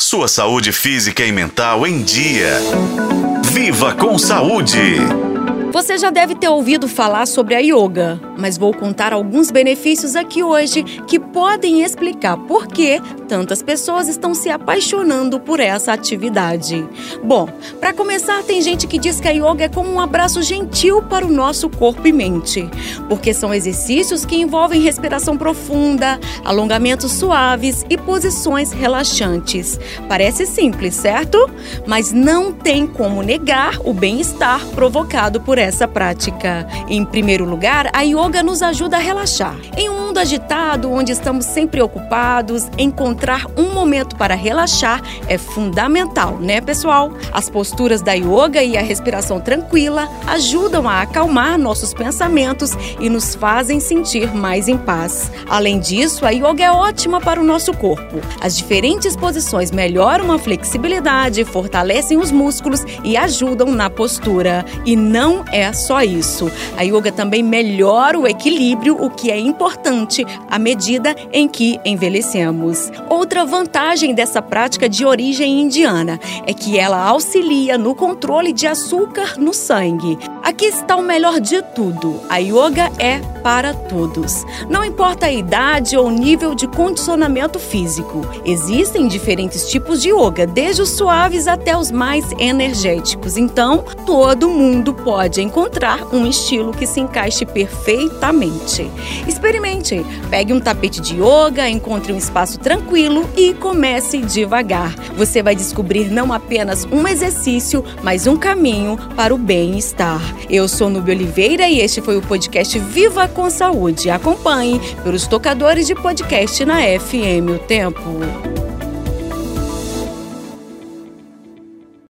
Sua saúde física e mental em dia. Viva com saúde! Você já deve ter ouvido falar sobre a yoga, mas vou contar alguns benefícios aqui hoje que podem explicar por que tantas pessoas estão se apaixonando por essa atividade. Bom, para começar, tem gente que diz que a yoga é como um abraço gentil para o nosso corpo e mente, porque são exercícios que envolvem respiração profunda, alongamentos suaves e posições relaxantes. Parece simples, certo? Mas não tem como negar o bem-estar provocado por essa prática. Em primeiro lugar, a yoga nos ajuda a relaxar. Em um mundo agitado, onde estamos sempre ocupados, encontrar um momento para relaxar é fundamental, né, pessoal? As posturas da yoga e a respiração tranquila ajudam a acalmar nossos pensamentos e nos fazem sentir mais em paz. Além disso, a yoga é ótima para o nosso corpo. As diferentes posições melhoram a flexibilidade, fortalecem os músculos e ajudam na postura. E não é só isso. A yoga também melhora o equilíbrio, o que é importante à medida em que envelhecemos. Outra vantagem dessa prática de origem indiana é que ela auxilia no controle de açúcar no sangue. Aqui está o melhor de tudo: a yoga é para todos. Não importa a idade ou nível de condicionamento físico. Existem diferentes tipos de yoga, desde os suaves até os mais energéticos. Então, todo mundo pode encontrar um estilo que se encaixe perfeitamente. Experimente. Pegue um tapete de yoga, encontre um espaço tranquilo e comece devagar. Você vai descobrir não apenas um exercício, mas um caminho para o bem-estar. Eu sou Nubia Oliveira e este foi o podcast Viva com Saúde. Acompanhe pelos tocadores de podcast na FM O Tempo.